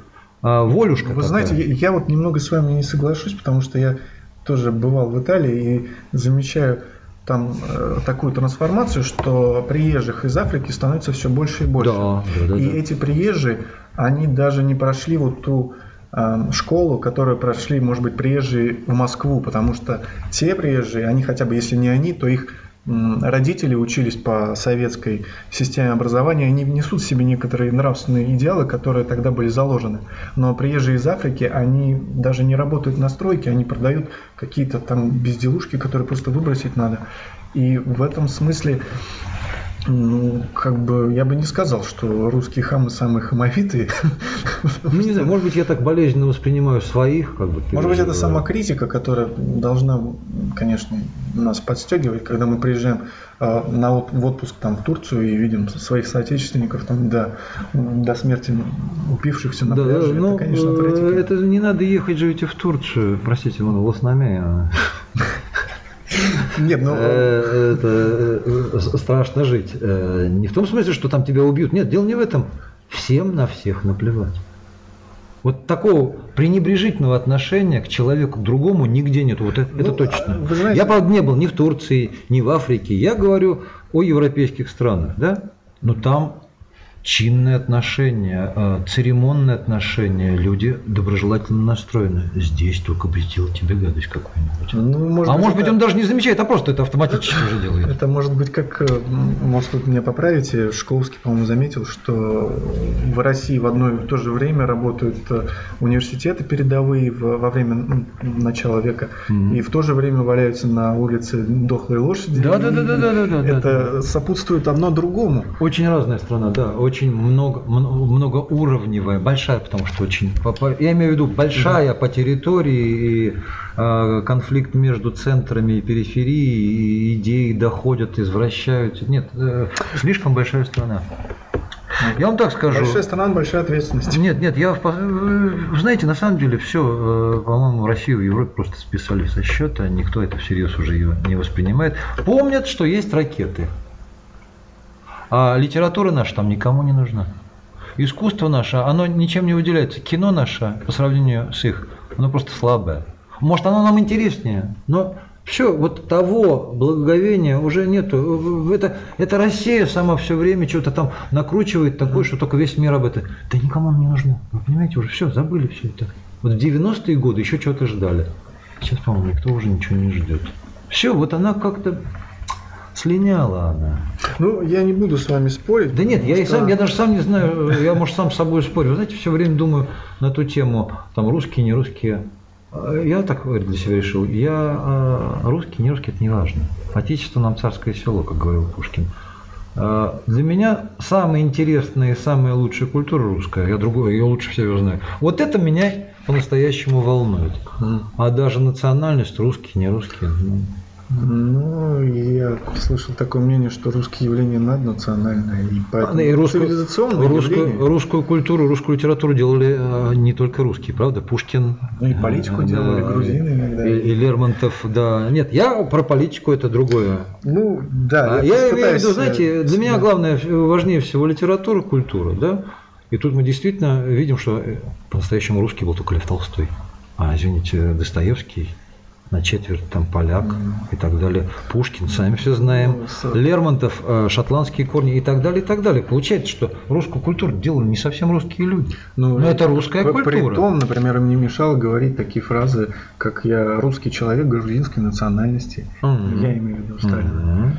а, волюшка Вы такая. знаете, я, я вот немного с вами не соглашусь, потому что я тоже бывал в Италии и замечаю там э, такую трансформацию, что приезжих из Африки становится все больше и больше. Да, да, да, и да. эти приезжие, они даже не прошли вот ту э, школу, которую прошли, может быть, приезжие в Москву, потому что те приезжие, они хотя бы, если не они, то их родители учились по советской системе образования, они несут в себе некоторые нравственные идеалы, которые тогда были заложены. Но приезжие из Африки, они даже не работают на стройке, они продают какие-то там безделушки, которые просто выбросить надо. И в этом смысле, ну, как бы, я бы не сказал, что русские хамы самые хамовитые. Ну, не знаю, может быть, я так болезненно воспринимаю своих, как бы. Может быть, это сама критика, которая должна, конечно, нас подстегивать, когда мы приезжаем э, на в отпуск там, в Турцию и видим своих соотечественников там, до, до смерти упившихся на Да, да, пляже. ну, это, конечно, э, отвратительно. это не надо ехать живите в Турцию, простите, ну, лоснами. [COUGHS] Нет, ну, Э, это э, страшно жить. Э, Не в том смысле, что там тебя убьют. Нет, дело не в этом. Всем на всех наплевать. Вот такого пренебрежительного отношения к человеку, к другому нигде нет. Вот это, это Ну, точно. а знаете- Я, правда, не был ни в Турции, ни в Африке. Я говорю о европейских странах, да? Но там чинные отношения, э, церемонные отношения, люди доброжелательно настроены. Здесь только сделать тебе гадость какую-нибудь. ну, может а может быть, это- он даже не замечает, а просто это автоматически уже делает. Это может быть как, э, может вы меня поправите, Шкловский, по-моему, заметил, что в России в одно и то же время работают э, университеты передовые в- во время м, начала века, Мгм. и в то же время валяются на улице дохлые лошади. Да, да, да, да, да, да, да, Это да. сопутствует одно другому. Очень разная страна, да, очень много, мно- многоуровневая, большая, потому что очень, я имею в виду большая по территории, и э, конфликт между центрами и периферией, и идеи доходят, извращаются. Нет, э, слишком большая страна. Я вам так скажу. Большая страна, большая ответственность. Нет, нет, я, в знаете, на самом деле все, по-моему, Россию и Европу просто списали со счета, никто это всерьез уже ее не воспринимает. Помнят, что есть ракеты, а литература наша там никому не нужна. Искусство наше, оно ничем не выделяется. Кино наше, по сравнению с их, оно просто слабое. Может, оно нам интереснее, но все, вот того благоговения уже нету. Это, это Россия сама все время что-то там накручивает такое, что только весь мир об этом. Да никому не нужно. Вы понимаете, уже все, забыли все это. Вот в 90-е годы еще что-то ждали. Сейчас, по-моему, никто уже ничего не ждет. Все, вот она как-то слиняла она. Ну, я не буду с вами спорить. Да нет, я и сам, что- я даже сам не знаю, я, может, сам с собой спорю. Вы знаете, все время думаю на ту тему, там, русские, не русские. А, Я так для себя решил, я а, русский, не русский, это не важно. Отечество нам царское село, как говорил Пушкин. А, Для меня самая интересная и самая лучшая культура русская, я другой, ее лучше всего знаю. Вот это меня по-настоящему волнует. А даже национальность, русский, не русский, ну, Ну, я слышал такое мнение, что русские явления наднациональное, и поэтому А, И русскую, цивилизационное русскую, русскую культуру, русскую литературу делали э, не только русские, правда? Пушкин. Ну, и политику э, делали, да, грузины иногда. И, и Лермонтов, да. Нет, я про политику это другое. Ну, да. А я имею в виду, знаете, э, для меня главное, э, важнее всего литература, культура, да? И тут мы действительно видим, что э, по-настоящему русский был только Лев Толстой. А, извините, Достоевский на четверть там поляк и так далее. Пушкин, сами все знаем. С- Лермонтов, э, шотландские корни и так далее, и так далее. Получается, что русскую культуру делали не совсем русские люди. Ну, Но это русская при- культура. При том, например, им не мешало говорить такие фразы, как «я русский человек грузинской национальности». Мгм. Я имею в виду Сталина. Мгм.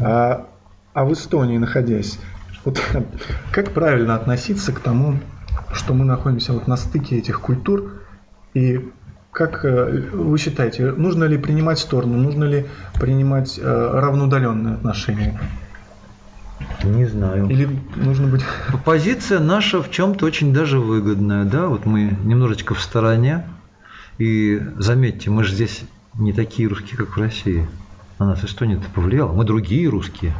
А, а в Эстонии, находясь, вот, [LAUGHS] как правильно относиться к тому, что мы находимся вот на стыке этих культур, и как э, вы считаете, нужно ли принимать сторону, нужно ли принимать э, равноудаленные отношения, Не знаю. или нужно быть... Позиция наша в чем-то очень даже выгодная, да, вот мы немножечко в стороне, и заметьте, мы же здесь не такие русские, как в России. На нас Эстония-то повлияла. Мы другие русские.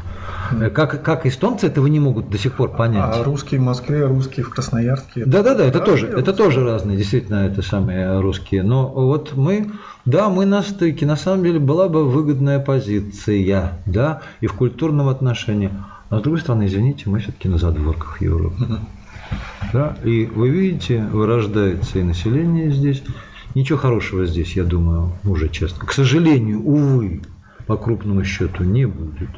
Как, как эстонцы этого не могут до сих пор понять. А русские в Москве, русские в Красноярске. Да, да, да, это тоже, это русские. тоже разные, действительно, это самые русские. Но вот мы, да, мы на стыке, на самом деле была бы выгодная позиция, да, и в культурном отношении. А с другой стороны, извините, мы все-таки на задворках Европы. Да, и вы видите, вырождается и население здесь. Ничего хорошего здесь, я думаю, уже честно. К сожалению, увы, по крупному счету не будет.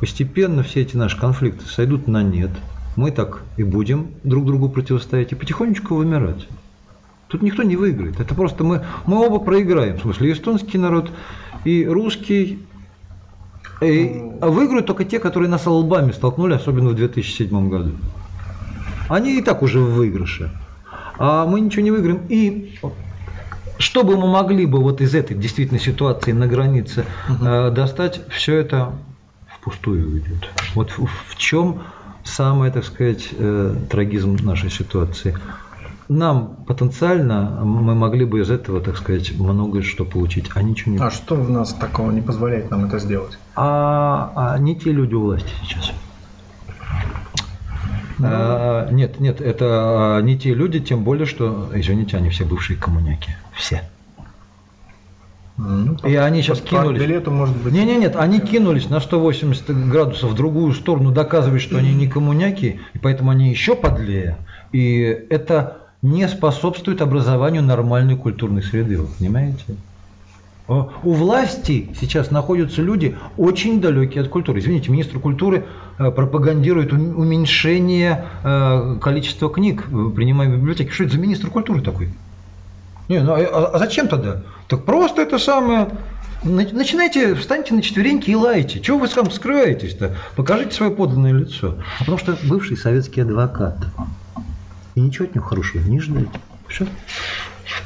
Постепенно все эти наши конфликты сойдут на нет. Мы так и будем друг другу противостоять и потихонечку вымирать. Тут никто не выиграет. Это просто мы, мы оба проиграем. В смысле, и эстонский народ, и русский. И- а выиграют только те, которые нас лбами столкнули, особенно в 2007 году. Они и так уже в выигрыше. А мы ничего не выиграем. И что бы мы могли бы вот из этой действительно ситуации на границе э, достать, все это впустую уйдет. Вот в, в чем самый, так сказать, э, трагизм нашей ситуации. Нам потенциально мы могли бы из этого, так сказать, многое что получить, а ничего не А что в нас такого не позволяет нам это сделать? а, а не те люди у власти сейчас. А, нет, нет, это а, не те люди, тем более, что, извините, они все бывшие коммуняки. Все. Ну, И они сейчас кинулись. билету, может быть. Не, не, нет, они кинулись на 180 градусов в другую сторону, доказывать, что они не коммуняки, и поэтому они еще подлее. И это не способствует образованию нормальной культурной среды, вы понимаете? О, У власти сейчас находятся люди очень далекие от культуры. Извините, министр культуры э, пропагандирует ум- уменьшение э, количества книг, э, принимаемых в библиотеке. Что это за министр культуры такой? Не, ну а, а зачем тогда? Так просто это самое. на- Начинайте, встаньте на четвереньки и лайте. Чего вы сам скрываетесь-то? Покажите свое подлинное лицо. А потому что бывший советский адвокат. И ничего от него хорошего не ждать. Все.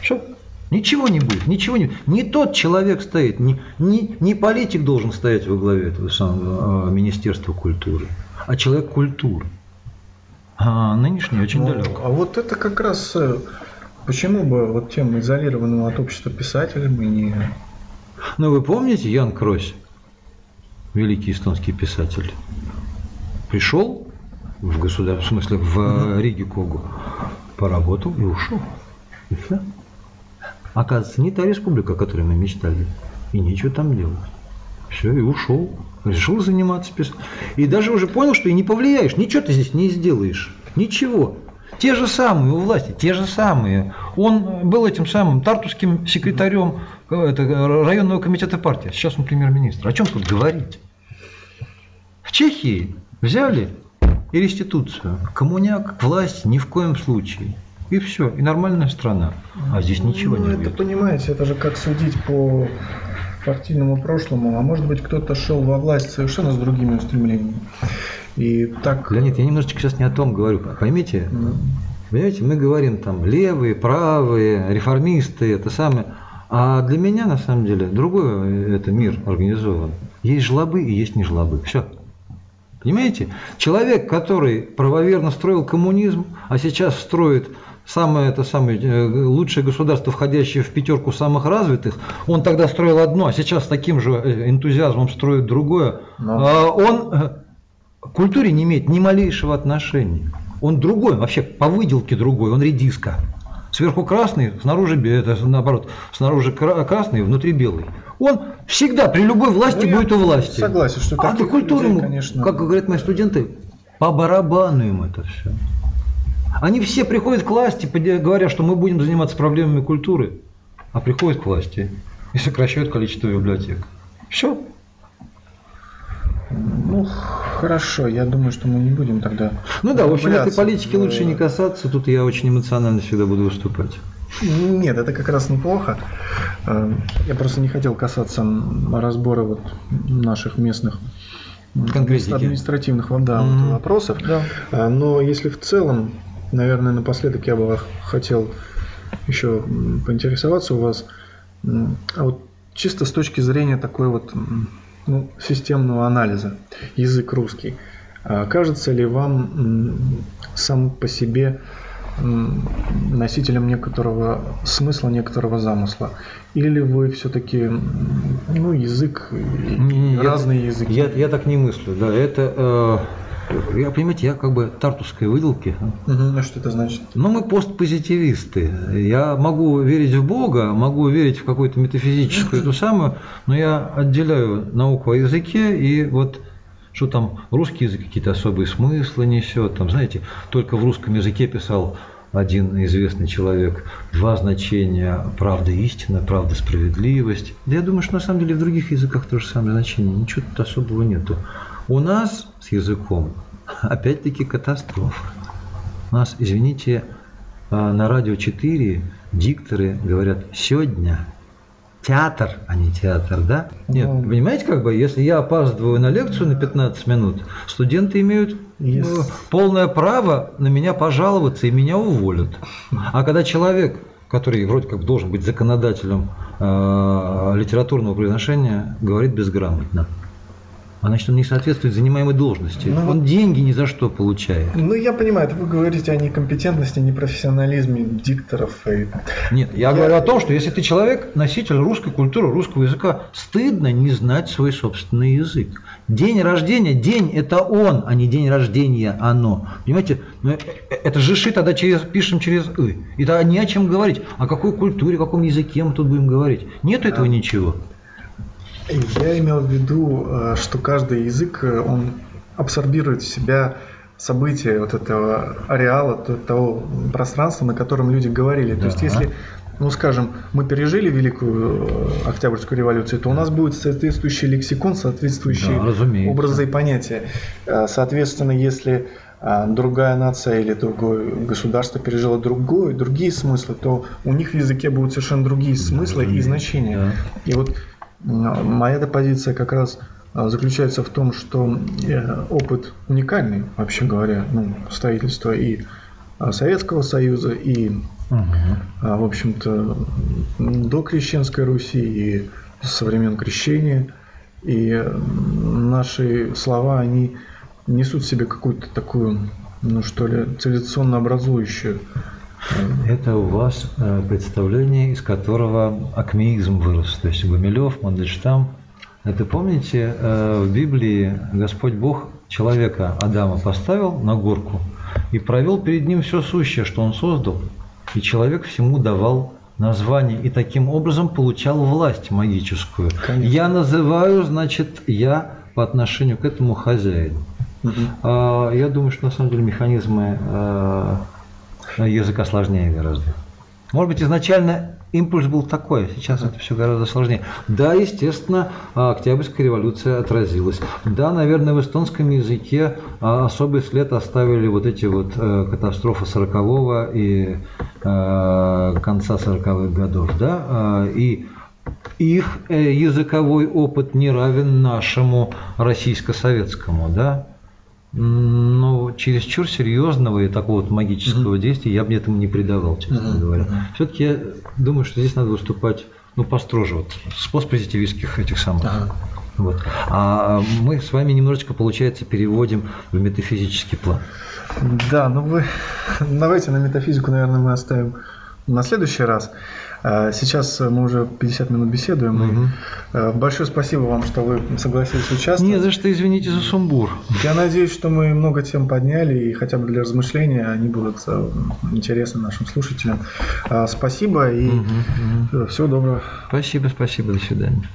Все. Ничего не будет, ничего не Не тот человек стоит, не, не, не политик должен стоять во главе этого самого э, Министерства культуры, а человек культуры. А нынешний очень Ну, далек. А вот это как раз э, почему бы вот тем изолированным от общества писателям и не... Ну, вы помните Ян Крось, великий эстонский писатель, пришел в государство, в смысле в э, Риге Когу, поработал и ушел. И все. Оказывается, не та республика, о которой мы мечтали. И нечего там делать. Все, и ушел. Решил заниматься писанием. И даже уже понял, что и не повлияешь. Ничего ты здесь не сделаешь. Ничего. Те же самые у власти, те же самые. Он был этим самым тартусским секретарем э, это, районного комитета партии. а Сейчас он премьер-министр. О чем тут говорить? В Чехии взяли и реституцию. Коммуняк к власти ни в коем случае. И все, и нормальная страна. А здесь ничего ну, не это, понимаете, это же как судить по партийному прошлому, а может быть кто-то шел во власть совершенно с другими устремлениями. И так... Леонид, я немножечко сейчас не о том говорю. Поймите, понимаете, мы говорим там левые, правые, реформисты, это самое. А для меня, на самом деле, другой это мир организован. Есть жлобы и есть не жлобы. Все. Понимаете? Человек, который правоверно строил коммунизм, а сейчас строит самое это самое э, лучшее государство, входящее в пятерку самых развитых, он тогда строил одно, а сейчас с таким же э, энтузиазмом строит другое. Но- А Он э, к культуре не имеет ни малейшего отношения. Он другой, вообще по выделке другой, он редиска. Сверху красный, снаружи это наоборот, снаружи кра- красный, внутри белый. Он всегда при любой власти Ну, будет у власти. согласен, что а таких до культуры, людей, ему, конечно, как говорят мои студенты, по барабану им это все. Они все приходят к власти, говоря, что мы будем заниматься проблемами культуры, а приходят к власти и сокращают количество библиотек. Все. Ну, хорошо, я думаю, что мы не будем тогда... Ну да, в общем, этой политики в- лучше не касаться, тут я очень эмоционально всегда буду выступать. Нет, это как раз неплохо. Э, Я просто не хотел касаться разбора вот наших местных Конкретики. административных да, Мгм. вопросов. А, Но если в целом, наверное, напоследок я бы хотел еще поинтересоваться у вас, а вот чисто с точки зрения такой вот ну, системного анализа, язык русский, а кажется ли вам сам по себе носителем некоторого смысла, некоторого замысла? Или вы все-таки, ну, язык, не, разные я, языки? Я, я так не мыслю, да, это... Э я, понимаете, я как бы тартусской выделки. Угу, а что это значит? Ну, мы постпозитивисты. Я могу верить в Бога, могу верить в какую-то метафизическую эту самую, но я отделяю науку о языке и вот что там русский язык какие-то особые смыслы несет. Там, знаете, только в русском языке писал один известный человек, два значения – правда истина, правда справедливость. Да я думаю, что на самом деле в других языках то же самое значение, ничего тут особого нету. У нас с языком опять-таки катастрофа. У нас, извините, а, на радио 4 дикторы говорят «сегодня», театр, а не театр, да? Нет, ну, понимаете, как бы, если я опаздываю на лекцию на 15 минут, студенты имеют yes. Ну, полное право на меня пожаловаться и меня уволят. А когда человек, который вроде как должен быть законодателем э, литературного произношения, говорит безграмотно, а значит, он не соответствует занимаемой должности. Ну, он деньги ни за что получает. Ну, я понимаю, это вы говорите о некомпетентности, непрофессионализме дикторов. И... Нет, я, я говорю о том, что если ты человек, носитель русской культуры, русского языка, стыдно не знать свой собственный язык. День рождения, день – это он, а не день рождения – оно. Понимаете, ну, э, э, это же ши тогда через, пишем через «ы». И тогда не о чем говорить. О какой культуре, о каком языке мы тут будем говорить. Нет этого ничего. Я имел в виду, э, что каждый язык, э, он абсорбирует в себя события вот этого ареала, того пространства, на котором люди говорили. То есть если ну, скажем, мы пережили Великую э, Октябрьскую революцию, то у нас будет соответствующий лексикон, соответствующие да, образы и понятия. Соответственно, если другая нация или другое государство пережило другое, другие смыслы, то у них в языке будут совершенно другие смыслы да, и значения. Да. И вот Моя позиция как раз а, заключается в том, что э, опыт уникальный, вообще говоря, ну, строительства и а, Советского Союза, и, угу. в общем-то, до крещенской Руси, и со времен крещения. И наши слова, они несут в себе какую-то такую, ну что ли, цивилизационно образующую это у вас э, представление, из которого акмеизм вырос. То есть Гумилев, Мандельштам. Это помните, э, в Библии Господь Бог человека Адама поставил на горку и провел перед ним все сущее, что он создал. И человек всему давал название и таким образом получал власть магическую. Конечно. Я называю, значит, я по отношению к этому хозяин. Угу. Я думаю, что на самом деле механизмы э, языка сложнее гораздо. Может быть, изначально импульс был такой, а сейчас это все гораздо сложнее. Да, естественно, Октябрьская революция отразилась. Да, наверное, в эстонском языке а, особый след оставили вот эти вот э, катастрофы 40-го и э, конца 40-х годов. Да? А, и их э, языковой опыт не равен нашему российско-советскому. Да? Но чересчур серьезного и такого вот магического mm-hmm. действия я бы этому не придавал, честно mm-hmm. говоря. Mm-hmm. Все-таки я думаю, что здесь надо выступать ну, построже, вот, с постпозитивистских этих самых. Ага. Вот. А мы с вами немножечко, получается, переводим в метафизический план. Да, ну вы давайте на метафизику, наверное, мы оставим на следующий раз. А, сейчас мы уже 50 минут беседуем. Угу. Большое спасибо вам, что вы согласились участвовать. Не за что, извините за сумбур. Я надеюсь, что мы много тем подняли, и хотя бы для размышления они будут э, интересны нашим слушателям. А, спасибо и угу, угу. всего доброго. Спасибо, спасибо, до свидания.